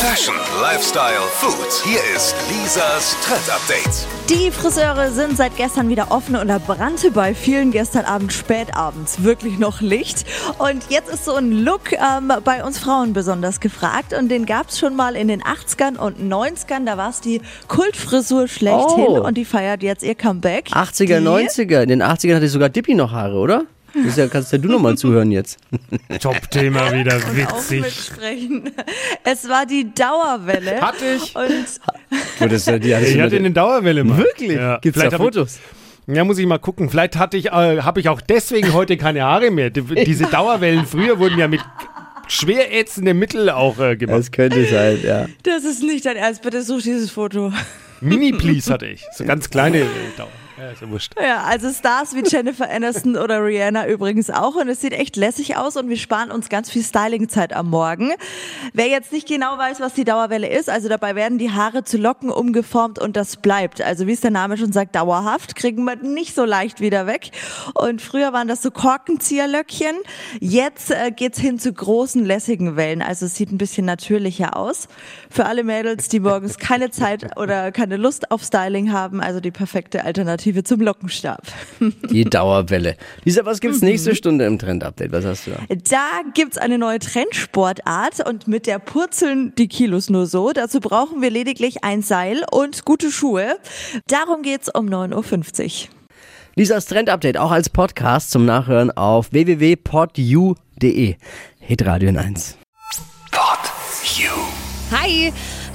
Fashion, Lifestyle, Food. Hier ist Lisas Trend Update. Die Friseure sind seit gestern wieder offen und da brannte bei vielen gestern Abend spätabends wirklich noch Licht. Und jetzt ist so ein Look ähm, bei uns Frauen besonders gefragt und den gab es schon mal in den 80ern und 90ern. Da war es die Kultfrisur schlechthin Oh. und die feiert jetzt ihr Comeback. 80er, Die- 90er. In den 80ern hatte sogar Dippi noch Haare, oder? Das ja, kannst ja du nochmal zuhören jetzt. Top-Thema wieder, witzig. mitsprechen. Es war die Dauerwelle. Hatte ich. Und das, die hattest Ich hatte eine Dauerwelle mal. Wirklich? Ja. Gibt's Vielleicht da Fotos? Ja, muss ich mal gucken. Vielleicht hatte ich, äh, habe ich auch deswegen heute keine Haare mehr. Die, diese Dauerwellen früher wurden ja mit schwer ätzendem Mittel auch äh, gemacht. Das könnte sein, ja. das ist nicht dein Ernst. Bitte such dieses Foto. Mini-Please hatte ich. So ganz kleine äh, Dauer. Ja, ist ja wurscht. Ja, also Stars wie Jennifer Aniston oder Rihanna übrigens auch. Und es sieht echt lässig aus und wir sparen uns ganz viel Stylingzeit am Morgen. Wer jetzt nicht genau weiß, was die Dauerwelle ist, also dabei werden die Haare zu Locken umgeformt und das bleibt. Also wie es der Name schon sagt, dauerhaft, kriegen wir nicht so leicht wieder weg. Und früher waren das so Korkenzieherlöckchen. Jetzt äh, geht's hin zu großen, lässigen Wellen. Also es sieht ein bisschen natürlicher aus. Für alle Mädels, die morgens keine Zeit oder keine Lust auf Styling haben, also die perfekte Alternative zum Lockenstab. Die Dauerwelle. Lisa, was gibt's nächste Stunde im Trend-Update? Was hast du da? Da gibt's eine neue Trendsportart und mit der purzeln die Kilos nur so. Dazu brauchen wir lediglich ein Seil und gute Schuhe. Darum geht's um 9.50 Uhr. Lisas Trend-Update auch als Podcast zum Nachhören auf www.podu.de. Hitradio in 1. Pod You. Hi,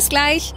Bis gleich.